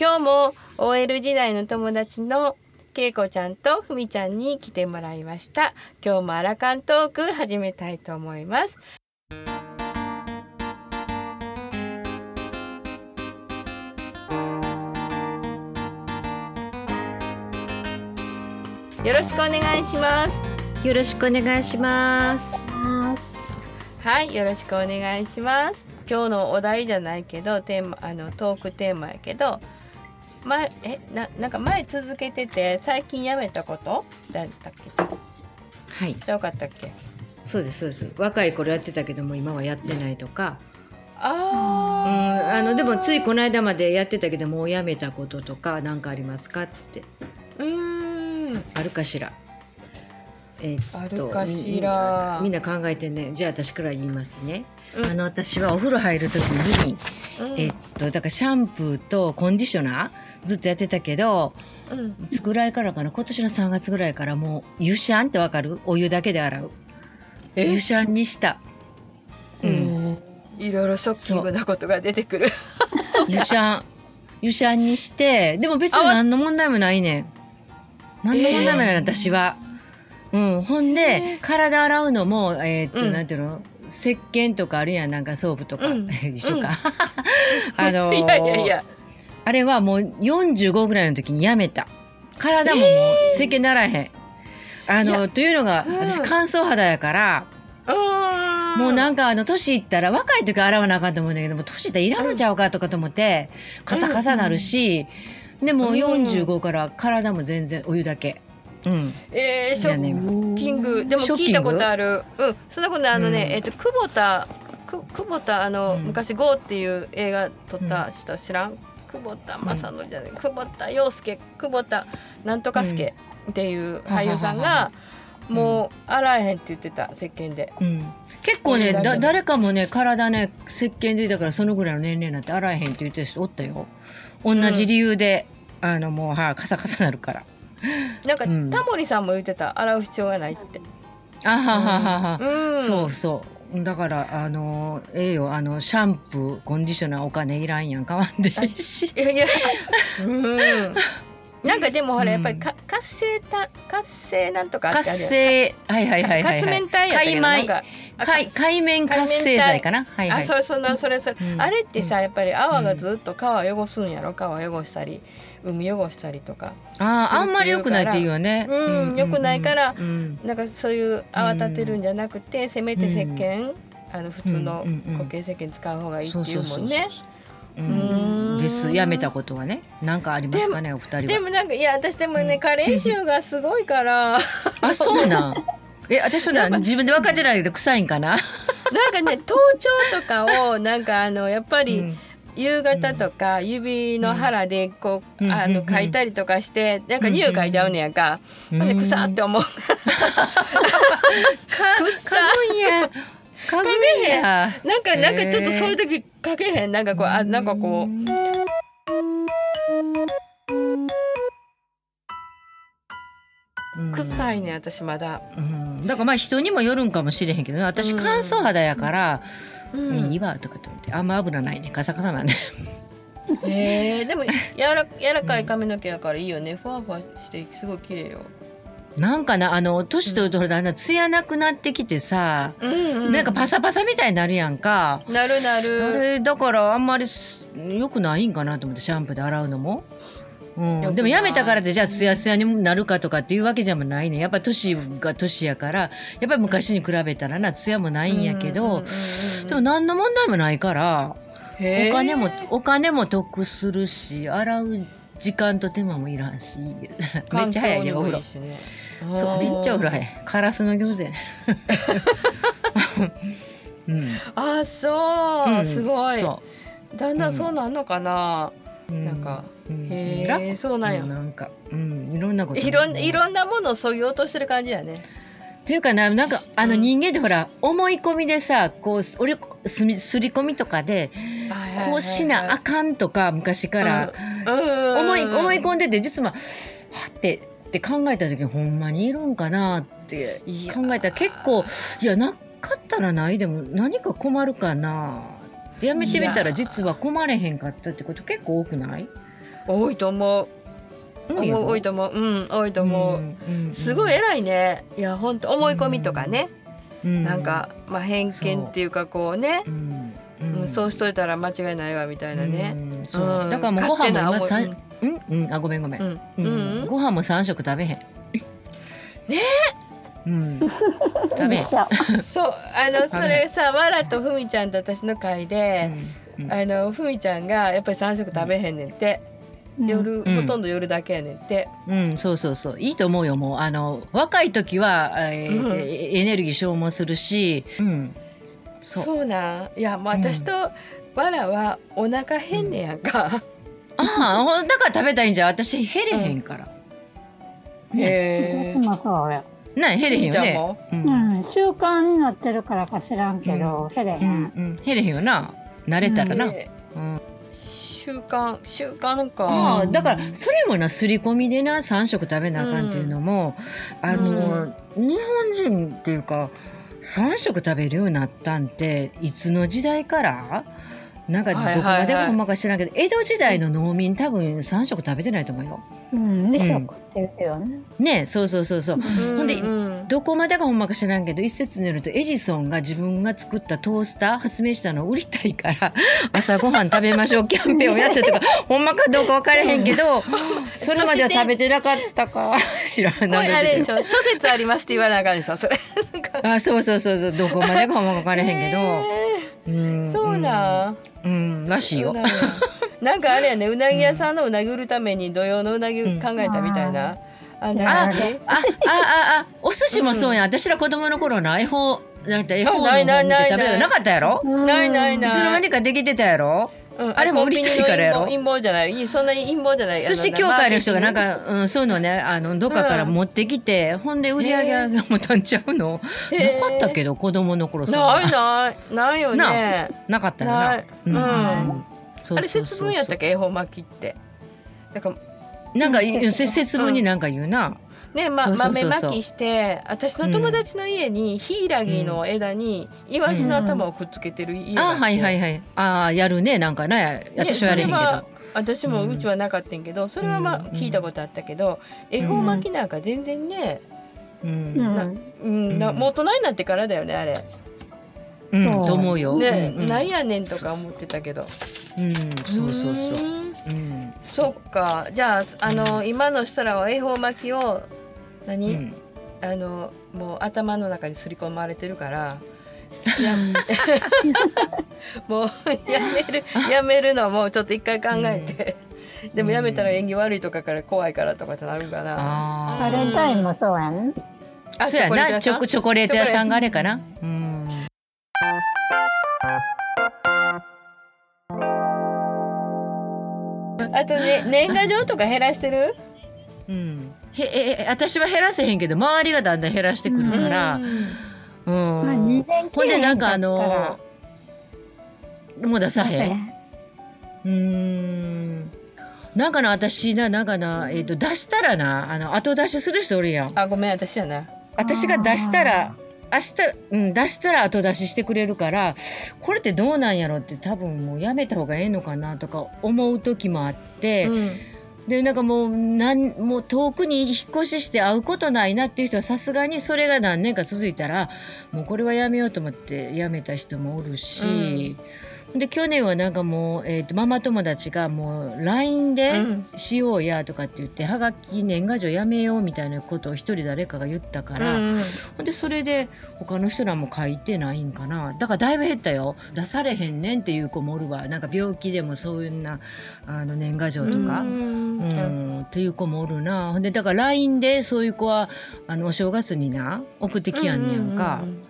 今日も OL 時代の友達のけいこちゃんとふみちゃんに来てもらいました。今日もアラカントーク始めたいと思います。よろしくお願いします。よろしくお願いします。はいよろしくお願いします。今日のお題じゃないけどテーマあのトークテーマやけど前えななんか前続けてて最近やめたこと？だったっけ？はい。じゃよかったっけ？そうですそうです。若い頃やってたけども今はやってないとか。うんあのでもついこの間までやってたけどもうやめたこととか何かありますかって。うーん。あるかしら。えーっとあるかしら。みんなみんな考えてね。じゃあ私から言いますね、うん。あの私はお風呂入る時に、うん。えーっとだからシャンプーとコンディショナーずっとやってたけどうん。いつぐらいからかな？今年の3月ぐらいからもう湯シャンってわかる？お湯だけで洗う。え？湯シャンにした、うん、いろいろショッキングなことが出てくる。湯シャン湯シャンにしてでも別に何の問題もないね。ん何の問題もない、えー。私は。うん、ほんで、えー。体洗うのもえーっと、うん。なんていうの？石鹸とかあるやん。なんかソープとか、うん。一緒か、うん。あのーいやいやいやあれはもう45ぐらいの時にやめた。体ももう石鹸ならへん、あいのというのがうん。私乾燥肌やから、もうなんかあの年いったら若い時洗わなあかんと思うんだけども年いったらいらんのちゃうかとかと思って、カサカサなるし、でもうん。45から体も全然お湯だけ。うん、えー、ショッキング。でも聞いたことある。うん。そんなことあのね、うん。えっ、と久保田く久保田あの、うん。昔「GO」っていう映画撮った人知らん？久保田正則じゃない、久保田洋介久保田なんとか助っていう俳優さんがもう洗えへんって言ってた石鹸で。うん、結構ねだ誰かもね体ね石鹸でだからそのぐらいの年齢になって洗えへんって言ってる人おったよ。同じ理由で、あのもうはカサカサなるから。なんか、うん。タモリさんも言ってた洗う必要がないって。あはははは、うん、そうそうだからあのええよ。あのシャンプーコンディショナーお金いらんやん。買わんでいいし。いやいや、うん。なんかでもほらうんやっぱりか活性た活性なんとか活性はいはいはいはい、はい。活面体や海海面活性剤かな？はいはい。あそれそんなそれそれ、うん。あれってさやっぱり泡がずっと皮汚すんやろ？皮汚したり海汚したりとか。あーあんまり良くないっていうよね。うん良くないからうん。なんかそういう泡立てるんじゃなくて、せめて石鹸、あの普通の固形石鹸使う方がいいっていうもんね。ううん。ん。です。やめたことはね。なんかありますかねお二人は。でもなんかいや私でもね、うん。加齢臭がすごいから。あそうなん。え私はなんか自分で分かってないけど臭いんかな？なんかね頭頂とかをなんかあのやっぱり、うん。夕方とか指の腹でこう、うん。あのうん。うん書いたりとかしてなんか匂い嗅いじゃうねやんか、ほんで臭って思う。臭嗅ぐんや。嗅ぐんや。なんかなんかちょっとそういう時かけへん。なんかこうあなんかこう。うん。臭いね私まだ、うん。だからまあ人にもよるんかもしれへんけどね。私うん乾燥肌やから「うん。いいわ」とかって言って。あんま油ないね。カサカサなんで。へえ。でもやら柔らかい髪の毛やからいいよね。ふわふわしてすごい綺麗よなんかなあの年取るとだんだんツヤなくなってきてさ、うん、うん、なんかパサパサみたいになるやんか。なるなあるれだからあんまりす良くないんかなと思ってシャンプーで洗うのも。うん、でもやめたからでじゃあツヤツヤになるかとかっていうわけじゃないね。やっぱり年が年やからやっぱり昔に比べたらなツヤもないんやけど、でも何の問題もないからお金もお金も得するし洗う時間と手間もいらんしめっちゃ早いねお風呂。ねそうめっちゃお風呂早い。カラスの餃子やね。うん、あーそう、うんすごい。そだんだんそうなんのかな、う、なんか、うん。へ楽。えそうなんや、なんか、うん、いろんなこと。いろんいろんなものをそぎ落としてる感じやね。っていうかななんかあのうん人間ってほら思い込みでさこう俺すみすり込みとかでこうしなあかんとか昔から思い思い込んでて実ははってって考えた時にほんまにいるんかなって考えたら結構いやなかったらないでも何か困るかなってやめてみたら実は困れへんかったってこと結構多くない？多いと思う。多いと思う。うん多いと思う、すごい偉いね。いや本当思い込みとかね、なんか、まあ、偏見っていうかこうね。う。ん、そうしといたら間違いないわみたいなね、そう。だからもうご飯も今さ、うん？うん。あごめんごめん、うん。ご飯も三食食べへん。ね？うん、食べそう。あのそれさわらとふみちゃんと私の会で、あのふみちゃんがやっぱり三食食べへんねんって。夜、ほとんど夜だけやねんって。うん、そうそうそう。いいと思うよ。もう。あの若い時は、えー、うん、エネルギー消耗するし、うん。そう。そうなん。いや、もう私とわらはお腹変ねやんか。ああ、だから食べたいんじゃ。私減れへんから。へえ。私もそうや。な減れへんよね。うん、習慣になってるからか知らんけど、減れへん。減れへんよな。慣れたらな。うん習慣習慣かあだからそれもな刷り込みでな3食食べなあかんっていうのも、うん、あの、うん、日本人っていうか3食食べるようになったんっていつの時代から？なんかどこまでかほんまか知らんけど、江戸時代の農民多分3食食べてないと思うよ。うん、2食って言うけどね。ねそうそうそうそう。ほんで、どこまでかほんまか知らんけど一説によるとエジソンが自分が作ったトースター発明したのを売りたいから 朝ごはん食べましょうキャンペーンをやってたとか ほんまかどうか分からへんけどそれまでは食べてなかったか 知らない。あれでしょ？諸説ありますって言わなあかんでしょ？それ。あそうそうそうそうどこまでかほんまか分からへんけど。そうなうん、らしいよ。なんかあれやね、うなぎ屋さんのうなぎ売るために土曜のうなぎ考えたみたいな。あ、あ、あ、あ、お寿司もそうや、私ら子供の頃の恵方、なんて恵方の方見て食べたなかったやろ？ないないない。いつの間にかできてたやろ？うん、あれも売りたいからやろ？陰謀じゃない。そんな陰謀じゃない。寿司協会の人がなんか、うん、そういうのねあのどっかから持ってきて、うん、ほんで売り上げがもたんちゃうの？なかったけど子供の頃さ。ないない。ないよね。なかったよな。うん、あれ節分やったっけ？恵方巻きって。だからなんか節分になんか言うな、ねま、豆まきして私の友達の家にヒイラギの枝にイワシの頭をくっつけてる家があ、うん、はいはいはい。ああやるねなんかね。私はやれへんけど、ね、私もうちはなかったんけど、それはまあ聞いたことあったけど、恵方巻きなんか全然ね、うん、なうんなもう大人になってからだよねあれ。うん、と思うよ。ね、うん、なんやねんとか思ってたけど。うん、そうそうそう。うん、そっか、じゃあ、あの、今の人らは恵方巻きを何、うん、あのもう頭の中に刷り込まれてるからやもうやめるやめるのもちょっと一回考えて、うん、でもやめたら縁起悪いとかから怖いからとかってなるかな。バレンタインもそうやん。あそうやなチョコチョコレート屋さんがあれかな。うん。あとね年賀状とか減らしてる？うん。へえ私は減らせへんけど周りがだんだん減らしてくるから、うん、ほんでなんかあのもう出さへん。うん。なんかな私ななんかな、えーと、出したらなあの後出しする人おるやん。あごめん私やな。私が出したら明日、うん、出したら後出ししてくれるからこれってどうなんやろって多分もうやめた方がええのかなとか思う時もあって、うんでなんかもうなんもう遠くに引っ越しして会うことないなっていう人はさすがにそれが何年か続いたらもうこれはやめようと思ってやめた人もおるし。うんで去年はなんかもう、えーと、ママ友達がもう LINE でしようやとかって言って、うん、はがき年賀状やめようみたいなことを一人誰かが言ったから、うん、ほん。でそれで他の人らも書いてないんかな。だからだいぶ減ったよ。出されへんねんっていう子もおるわ。なんか病気でもそういうなあの年賀状とか、うん、うん、っていう子もおるな。ほんでだから LINE でそういう子はあのお正月にな送ってきやんねやんか。うんうんうん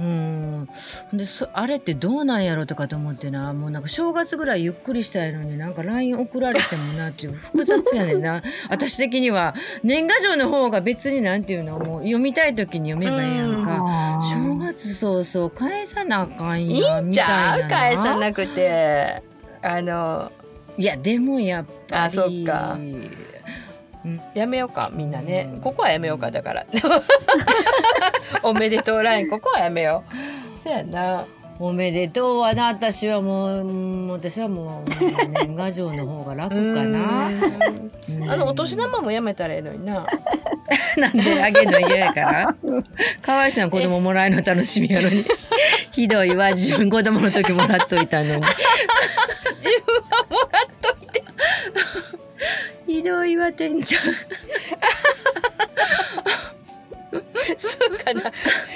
うん。でそあれってどうなんやろとかと思ってな。もうなんか正月ぐらいゆっくりしたいのになんか LINE 送られてもなっていう複雑やねんな。私的には。年賀状の方が別になんていうのもう読みたい時に読めばいいやんか。正月そうそう返さなあかんやみたいな。返さなくて。あの。いやでもやっぱり。あそっかやめようかみんなね、ここはやめようかだから。おめでとうラインここはやめよう。そやな。おめでとうはな私はもう私はもう年賀状の方が楽かな。あのお年玉もやめたらええのにな。なんであげるの嫌やから。かわいそうな子供もらえるの楽しみやのに。ひどいわ。自分子供の時もらっといたのに。自分はもらっひどいわ店長。そうかな。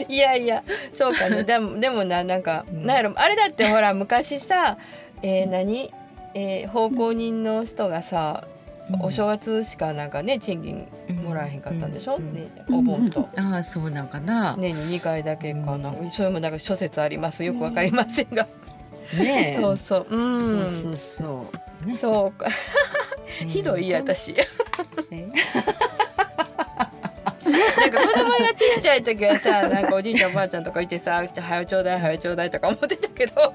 いやいやそうかな。でもでもななんか、うん、なんやろあれだってほら昔さ、えー、何、えー、奉公人の人がさお正月しかなんかね賃金もらえへんかったんでしょ、うん、ね、お盆と。ああそうなんかな。年に2回だけかな、うん、それもなんか諸説あります。よくわかりませんが。ねそうそう。うん。そうそう、ね、そうかひどい私。なんか子供がちっちゃい時はさなんかおじいちゃんおばあちゃんとかいてさ「はよちょうだいはよちょうだい」とか思ってたけど、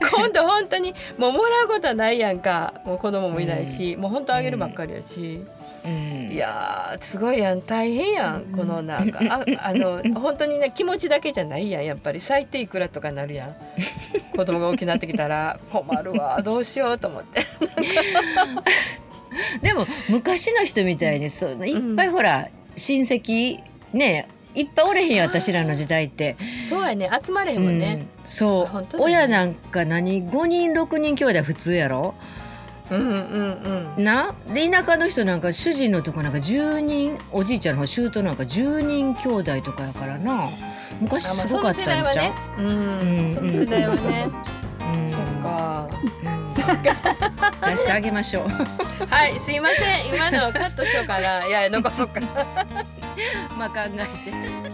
今度本当にもうもらうことはないやんか。もう子供もいないし、うん、もう本当あげるばっかりやし、うん、いやすごいやん。大変やんこのなんか。あ あの本当にね気持ちだけじゃないやんやっぱり最低いくらとかなるやん。子供が大きくなってきたら困るわどうしようと思って。でも昔の人みたいにそういっぱいほら、親戚ねいっぱいおれへんよ私らの時代って。そうやね集まれへんもんね、うん、そう、ね、親なんか何5人6人兄弟普通やろ？うんうんうん。なで田舎の人なんか主人のとこなんか10人おじいちゃんの方姑なんか10人兄弟とかやからな。昔すごかったんちゃう、まあ、ね、うん、その世代はね、うん、そっか、そっか出してあげましょう。はいすいません。今のカットしようかな。いや残そうか まあ考えて。